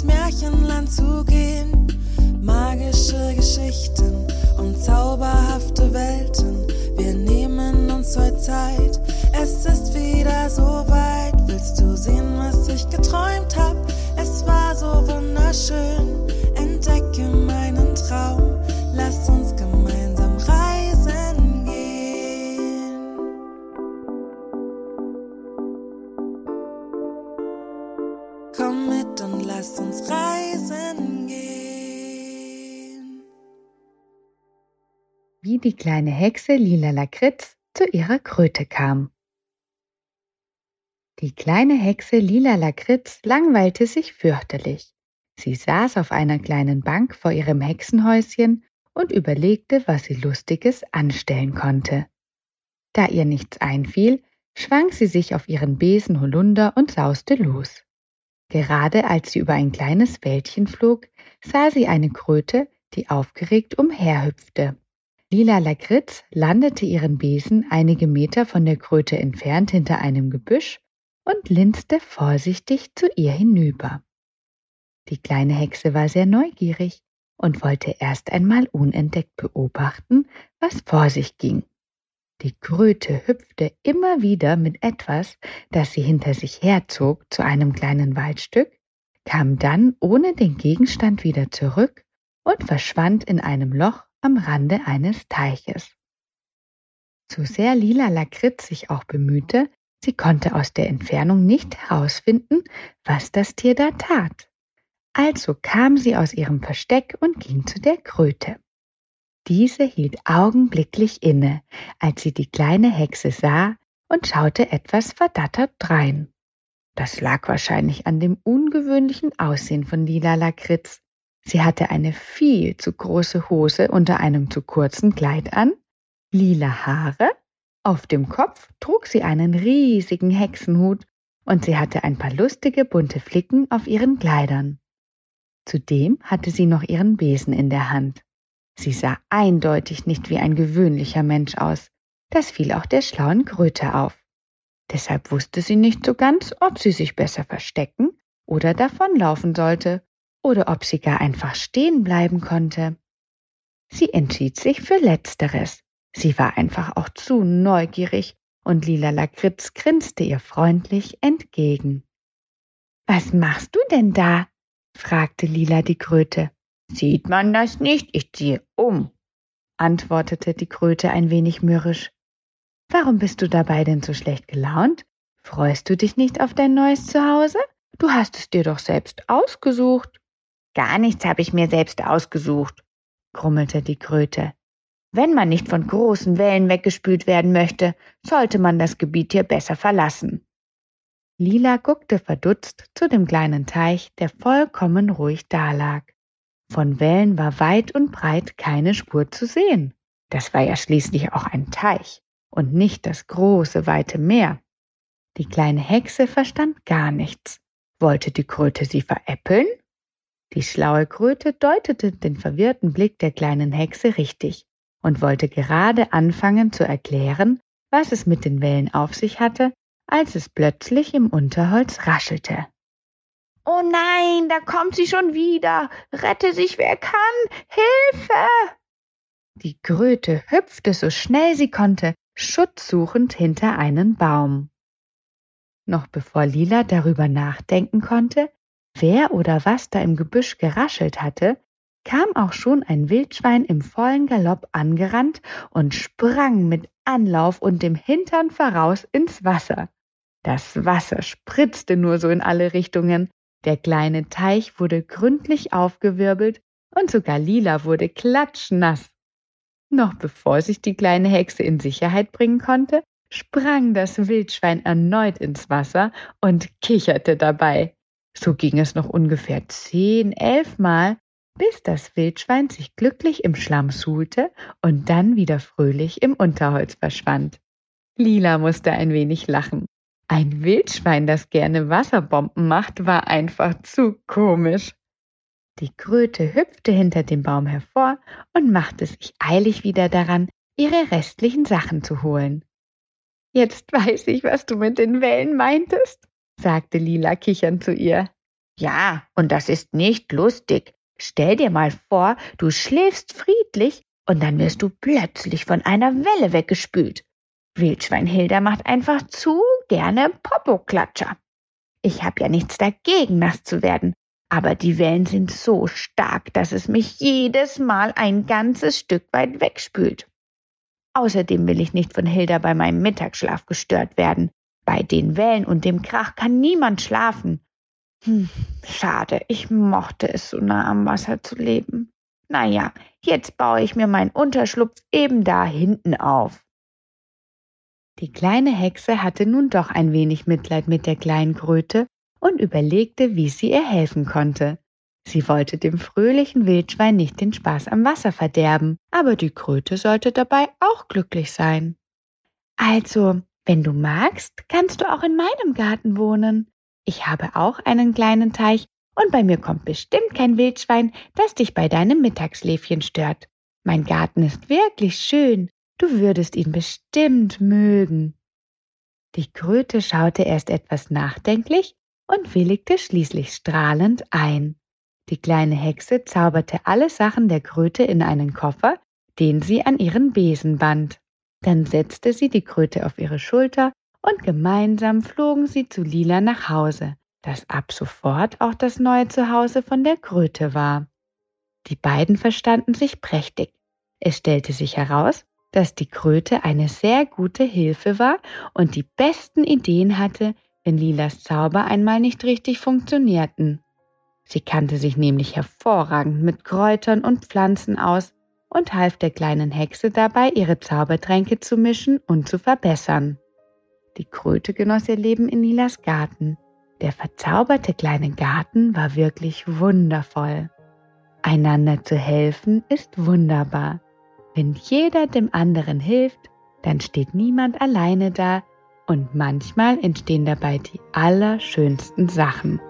ins Märchenland zu gehen. Magische Geschichten Wie die kleine Hexe Lila Lakritz zu ihrer Kröte kam. Die kleine Hexe Lila Lakritz langweilte sich fürchterlich. Sie saß auf einer kleinen Bank vor ihrem Hexenhäuschen und überlegte, was sie Lustiges anstellen konnte. Da ihr nichts einfiel, schwang sie sich auf ihren Besen Holunder und sauste los. Gerade als sie über ein kleines Wäldchen flog, sah sie eine Kröte, die aufgeregt umherhüpfte. Lila Lakritz landete ihren Besen einige Meter von der Kröte entfernt hinter einem Gebüsch und linste vorsichtig zu ihr hinüber. Die kleine Hexe war sehr neugierig und wollte erst einmal unentdeckt beobachten, was vor sich ging. Die Kröte hüpfte immer wieder mit etwas, das sie hinter sich herzog, zu einem kleinen Waldstück, kam dann ohne den Gegenstand wieder zurück und verschwand in einem Loch am Rande eines Teiches. So sehr Lila Lakritz sich auch bemühte, sie konnte aus der Entfernung nicht herausfinden, was das Tier da tat. Also kam sie aus ihrem Versteck und ging zu der Kröte. Diese hielt augenblicklich inne, als sie die kleine Hexe sah und schaute etwas verdattert drein. Das lag wahrscheinlich an dem ungewöhnlichen Aussehen von Lila Lakritz. Sie hatte eine viel zu große Hose unter einem zu kurzen Kleid an, lila Haare, auf dem Kopf trug sie einen riesigen Hexenhut und sie hatte ein paar lustige bunte Flicken auf ihren Kleidern. Zudem hatte sie noch ihren Besen in der Hand. Sie sah eindeutig nicht wie ein gewöhnlicher Mensch aus. Das fiel auch der schlauen Kröte auf. Deshalb wusste sie nicht so ganz, ob sie sich besser verstecken oder davonlaufen sollte, oder ob sie gar einfach stehen bleiben konnte. Sie entschied sich für Letzteres. Sie war einfach auch zu neugierig, und Lila Lakritz grinste ihr freundlich entgegen. Was machst du denn da? fragte Lila die Kröte. Sieht man das nicht? Ich ziehe um, antwortete die Kröte ein wenig mürrisch. Warum bist du dabei denn so schlecht gelaunt? Freust du dich nicht auf dein neues Zuhause? Du hast es dir doch selbst ausgesucht. Gar nichts habe ich mir selbst ausgesucht, grummelte die Kröte. Wenn man nicht von großen Wellen weggespült werden möchte, sollte man das Gebiet hier besser verlassen. Lila guckte verdutzt zu dem kleinen Teich, der vollkommen ruhig dalag. Von Wellen war weit und breit keine Spur zu sehen. Das war ja schließlich auch ein Teich und nicht das große, weite Meer. Die kleine Hexe verstand gar nichts. Wollte die Kröte sie veräppeln? Die schlaue Kröte deutete den verwirrten Blick der kleinen Hexe richtig und wollte gerade anfangen zu erklären, was es mit den Wellen auf sich hatte, als es plötzlich im Unterholz raschelte. Oh nein, da kommt sie schon wieder. Rette sich, wer kann. Hilfe. Die Kröte hüpfte so schnell sie konnte, schutzsuchend hinter einen Baum. Noch bevor Lila darüber nachdenken konnte, wer oder was da im Gebüsch geraschelt hatte, kam auch schon ein Wildschwein im vollen Galopp angerannt und sprang mit Anlauf und dem Hintern voraus ins Wasser. Das Wasser spritzte nur so in alle Richtungen, der kleine Teich wurde gründlich aufgewirbelt und sogar Lila wurde klatschnass. Noch bevor sich die kleine Hexe in Sicherheit bringen konnte, sprang das Wildschwein erneut ins Wasser und kicherte dabei. So ging es noch ungefähr zehn, elf Mal, bis das Wildschwein sich glücklich im Schlamm suhlte und dann wieder fröhlich im Unterholz verschwand. Lila musste ein wenig lachen. Ein Wildschwein, das gerne Wasserbomben macht, war einfach zu komisch. Die Kröte hüpfte hinter dem Baum hervor und machte sich eilig wieder daran, ihre restlichen Sachen zu holen. Jetzt weiß ich, was du mit den Wellen meintest, sagte Lila kichernd zu ihr. Ja, und das ist nicht lustig. Stell dir mal vor, du schläfst friedlich und dann wirst du plötzlich von einer Welle weggespült. Wildschwein Hilda macht einfach zu gerne Popoklatscher. Ich hab ja nichts dagegen, nass zu werden, aber die Wellen sind so stark, dass es mich jedes Mal ein ganzes Stück weit wegspült. Außerdem will ich nicht von Hilda bei meinem Mittagsschlaf gestört werden. Bei den Wellen und dem Krach kann niemand schlafen. Hm, schade, ich mochte es so nah am Wasser zu leben. Naja, jetzt baue ich mir meinen Unterschlupf eben da hinten auf. Die kleine Hexe hatte nun doch ein wenig Mitleid mit der kleinen Kröte und überlegte, wie sie ihr helfen konnte. Sie wollte dem fröhlichen Wildschwein nicht den Spaß am Wasser verderben, aber die Kröte sollte dabei auch glücklich sein. Also, wenn du magst, kannst du auch in meinem Garten wohnen. Ich habe auch einen kleinen Teich und bei mir kommt bestimmt kein Wildschwein, das dich bei deinem Mittagsschläfchen stört. Mein Garten ist wirklich schön. Du würdest ihn bestimmt mögen. Die Kröte schaute erst etwas nachdenklich und willigte schließlich strahlend ein. Die kleine Hexe zauberte alle Sachen der Kröte in einen Koffer, den sie an ihren Besen band. Dann setzte sie die Kröte auf ihre Schulter und gemeinsam flogen sie zu Lila nach Hause, das ab sofort auch das neue Zuhause von der Kröte war. Die beiden verstanden sich prächtig. Es stellte sich heraus, dass die Kröte eine sehr gute Hilfe war und die besten Ideen hatte, wenn Lilas Zauber einmal nicht richtig funktionierten. Sie kannte sich nämlich hervorragend mit Kräutern und Pflanzen aus und half der kleinen Hexe dabei, ihre Zaubertränke zu mischen und zu verbessern. Die Kröte genoss ihr Leben in Lilas Garten. Der verzauberte kleine Garten war wirklich wundervoll. Einander zu helfen ist wunderbar. Wenn jeder dem anderen hilft, dann steht niemand alleine da und manchmal entstehen dabei die allerschönsten Sachen.